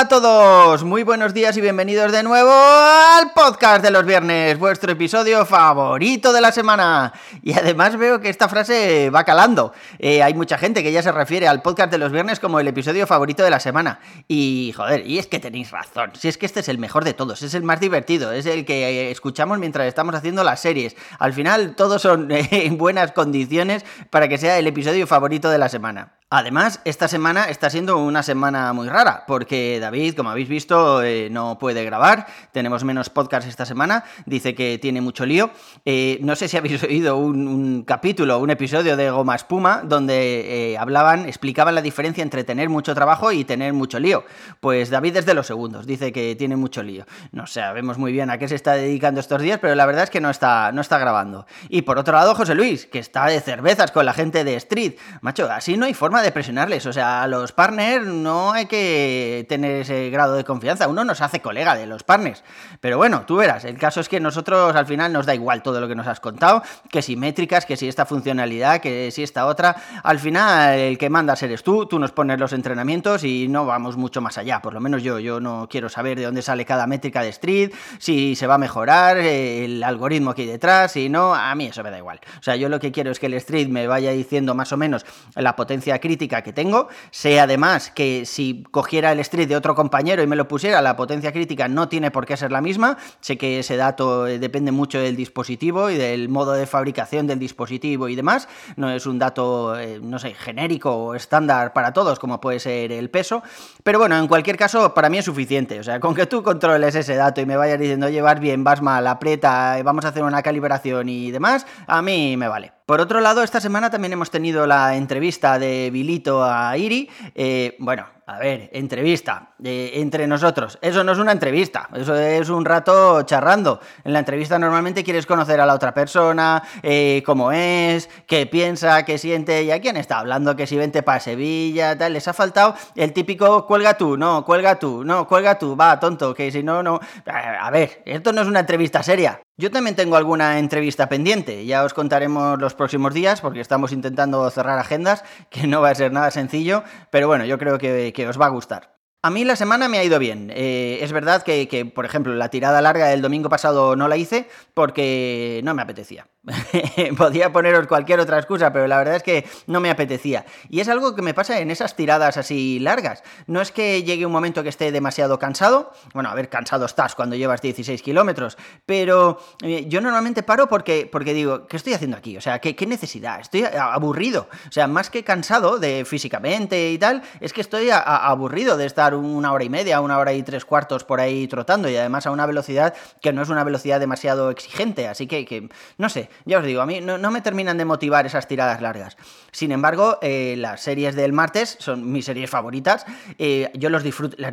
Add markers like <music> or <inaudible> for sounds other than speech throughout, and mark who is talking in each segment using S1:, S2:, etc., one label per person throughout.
S1: Hola a todos, muy buenos días y bienvenidos de nuevo al podcast de los viernes, vuestro episodio favorito de la semana. Y además veo que esta frase va calando. Eh, hay mucha gente que ya se refiere al podcast de los viernes como el episodio favorito de la semana. Y joder, y es que tenéis razón, si es que este es el mejor de todos, es el más divertido, es el que escuchamos mientras estamos haciendo las series. Al final todos son <laughs> en buenas condiciones para que sea el episodio favorito de la semana. Además, esta semana está siendo una semana muy rara, porque David, como habéis visto, eh, no puede grabar, tenemos menos podcast esta semana, dice que tiene mucho lío. Eh, no sé si habéis <laughs> oído un, capítulo, un episodio de Goma Espuma, donde eh, hablaban, explicaban la diferencia entre tener mucho trabajo y tener mucho lío. Pues David es de los segundos, dice que tiene mucho lío. No sabemos muy bien a qué se está dedicando estos días, pero la verdad es que no está, no está grabando. Y por otro lado, José Luis, que está de cervezas con la gente de Street. Macho, así no hay forma de presionarles. O sea, a los partners no hay que tener ese grado de confianza. Uno nos hace colega de los partners. Pero bueno, tú verás. El caso es que nosotros al final nos da igual todo lo que nos has contado. Que si métricas, que si esta funcionalidad, que si esta otra. Al final el que mandas eres tú. Tú nos pones los entrenamientos y no vamos mucho más allá. Por lo menos yo. Yo no quiero saber de dónde sale cada métrica de Street. Si se va a mejorar el algoritmo que hay detrás. Si no, a mí eso me da igual. O sea, yo lo que quiero es que el Street me vaya diciendo más o menos la potencia crítica que tengo. Sé además que si cogiera el street de otro compañero y me lo pusiera, la potencia crítica no tiene por qué ser la misma. Sé que ese dato eh, depende mucho del dispositivo y del modo de fabricación del dispositivo y demás. No es un dato, eh, no sé, genérico o estándar para todos, como puede ser el peso. Pero bueno, en cualquier caso, para mí es suficiente. O sea, con que tú controles ese dato y me vayas diciendo, oye, bien, vas mal, aprieta, vamos a hacer una calibración y demás, a mí me vale. Por otro lado, esta semana también hemos tenido la entrevista de Vilito a Iri. Eh, bueno, a ver, entrevista eh, entre nosotros. Eso no es una entrevista, eso es un rato charrando. En la entrevista normalmente quieres conocer a la otra persona, eh, cómo es, qué piensa, qué siente y a quién está hablando, que si vente para Sevilla, tal. Les ha faltado el típico cuelga tú, no, cuelga tú, no, cuelga tú, va, tonto, que si no, no. A ver, esto no es una entrevista seria. Yo también tengo alguna entrevista pendiente, ya os contaremos los próximos días porque estamos intentando cerrar agendas, <laughs> que no va a ser nada sencillo, pero bueno, yo creo que, os va a gustar. A mí la semana me ha ido bien. Eh, es verdad que, por ejemplo, la tirada larga del domingo pasado no la hice porque no me apetecía. <laughs> Podía poneros cualquier otra excusa, pero la verdad es que no me apetecía. Y es algo que me pasa en esas tiradas así largas. No es que llegue un momento que esté demasiado cansado. Bueno, a ver, cansado estás cuando llevas 16 kilómetros. Pero eh, yo normalmente paro porque, porque digo, ¿qué estoy haciendo aquí? O sea, ¿qué, ¿qué, necesidad? Estoy aburrido. O sea, más que cansado de físicamente y tal, es que estoy aburrido de estar una hora y media, una hora y tres cuartos por ahí trotando. Y además a una velocidad que no es una velocidad demasiado exigente. Así que, no sé ya os digo, a mí no, me terminan de motivar esas tiradas largas. Sin embargo, eh, las series del martes son mis series favoritas. Eh, yo las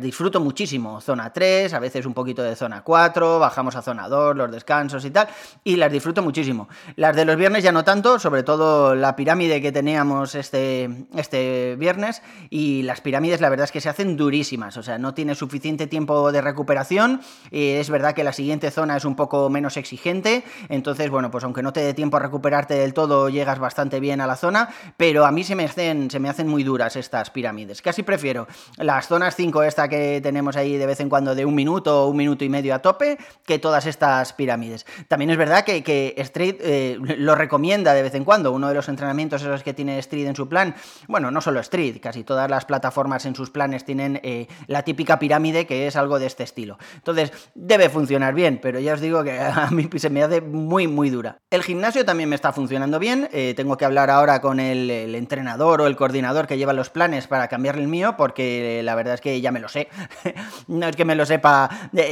S1: disfruto muchísimo. Zona 3, a veces un poquito de zona 4, bajamos a zona 2, los descansos y tal. Y las disfruto muchísimo. Las de los viernes ya no tanto, sobre todo la pirámide que teníamos este, este viernes. Y las pirámides, la verdad es que se hacen durísimas. O sea, no tiene suficiente tiempo de recuperación. Eh, es verdad que la siguiente zona es un poco menos exigente. Entonces, bueno, pues aunque no te dé tiempo a recuperarte del todo, llegas bastante bien a la zona, pero a mí se me hacen, se me hacen muy duras estas pirámides. Casi prefiero las zonas 5, esta que tenemos ahí de vez en cuando de un minuto o un minuto y medio a tope, que todas estas pirámides. También es verdad que, Street eh, lo recomienda de vez en cuando, uno de los entrenamientos esos que tiene Street en su plan, bueno, no solo Street, casi todas las plataformas en sus planes tienen eh, la típica pirámide que es algo de este estilo. Entonces, debe funcionar bien, pero ya os digo que <laughs> a mí se me hace muy, muy dura. El gimnasio también me está funcionando bien. Eh, tengo que hablar ahora con el, entrenador o el coordinador que lleva los planes para cambiarle el mío, porque la verdad es que ya me lo sé. <laughs> no es que me lo sepa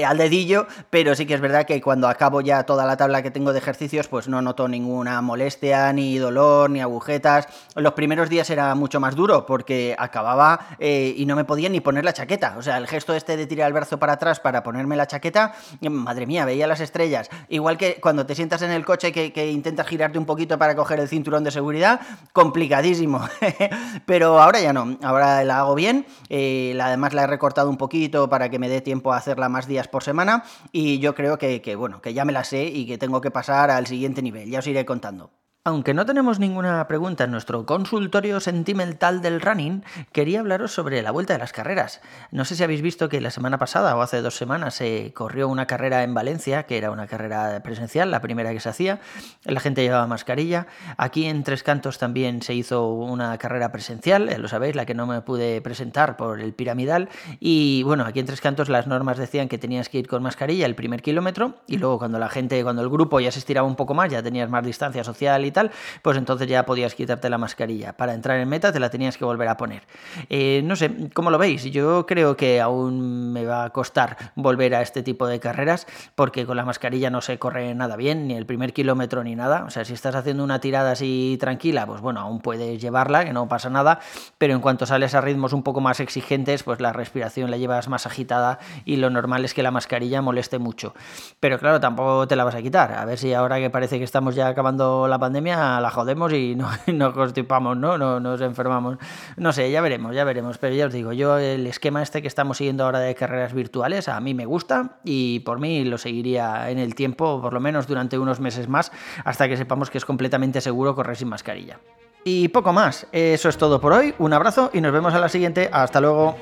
S1: al dedillo, pero sí que es verdad que cuando acabo ya toda la tabla que tengo de ejercicios, pues no noto ninguna molestia, ni dolor, ni agujetas. Los primeros días era mucho más duro porque acababa eh, y no me podía ni poner la chaqueta. O sea, el gesto este de tirar el brazo para atrás para ponerme la chaqueta, madre mía, veía las estrellas. Igual que cuando te sientas en el coche que, que intentas girarte un poquito para coger el cinturón de seguridad, complicadísimo. <laughs> Pero ahora ya no, ahora la hago bien. Eh, además la he recortado un poquito para que me dé tiempo a hacerla más días por semana. Y yo creo que, que bueno, que ya me la sé y que tengo que pasar al siguiente nivel. Ya os iré contando. Aunque no tenemos ninguna pregunta en nuestro consultorio sentimental del running, quería hablaros sobre la vuelta de las carreras. No sé si habéis visto que la semana pasada o hace dos semanas se corrió una carrera en Valencia, que era una carrera presencial, la primera que se hacía. La gente llevaba mascarilla. Aquí en Tres Cantos también se hizo una carrera presencial, lo sabéis, la que no me pude presentar por el piramidal. Y bueno, aquí en Tres Cantos las normas decían que tenías que ir con mascarilla el primer kilómetro y luego cuando la gente, cuando el grupo ya se estiraba un poco más, ya tenías más distancia social y pues entonces ya podías quitarte la mascarilla. Para entrar en meta te la tenías que volver a poner. Eh, no sé, ¿cómo lo veis? Yo creo que aún me va a costar volver a este tipo de carreras porque con la mascarilla no se corre nada bien, ni el primer kilómetro ni nada. O sea, si estás haciendo una tirada así tranquila, pues bueno, aún puedes llevarla, que no pasa nada, pero en cuanto sales a ritmos un poco más exigentes, pues la respiración la llevas más agitada y lo normal es que la mascarilla moleste mucho. Pero claro, tampoco te la vas a quitar. A ver si ahora que parece que estamos ya acabando la la jodemos y no, <laughs> nos constipamos, ¿no? ¿no? Nos enfermamos. No sé, ya veremos, ya veremos. Pero ya os digo, yo el esquema este que estamos siguiendo ahora de carreras virtuales a mí me gusta y por mí lo seguiría en el tiempo, por lo menos durante unos meses más, hasta que sepamos que es completamente seguro correr sin mascarilla. Y poco más, eso es todo por hoy, un abrazo y nos vemos a la siguiente, hasta luego.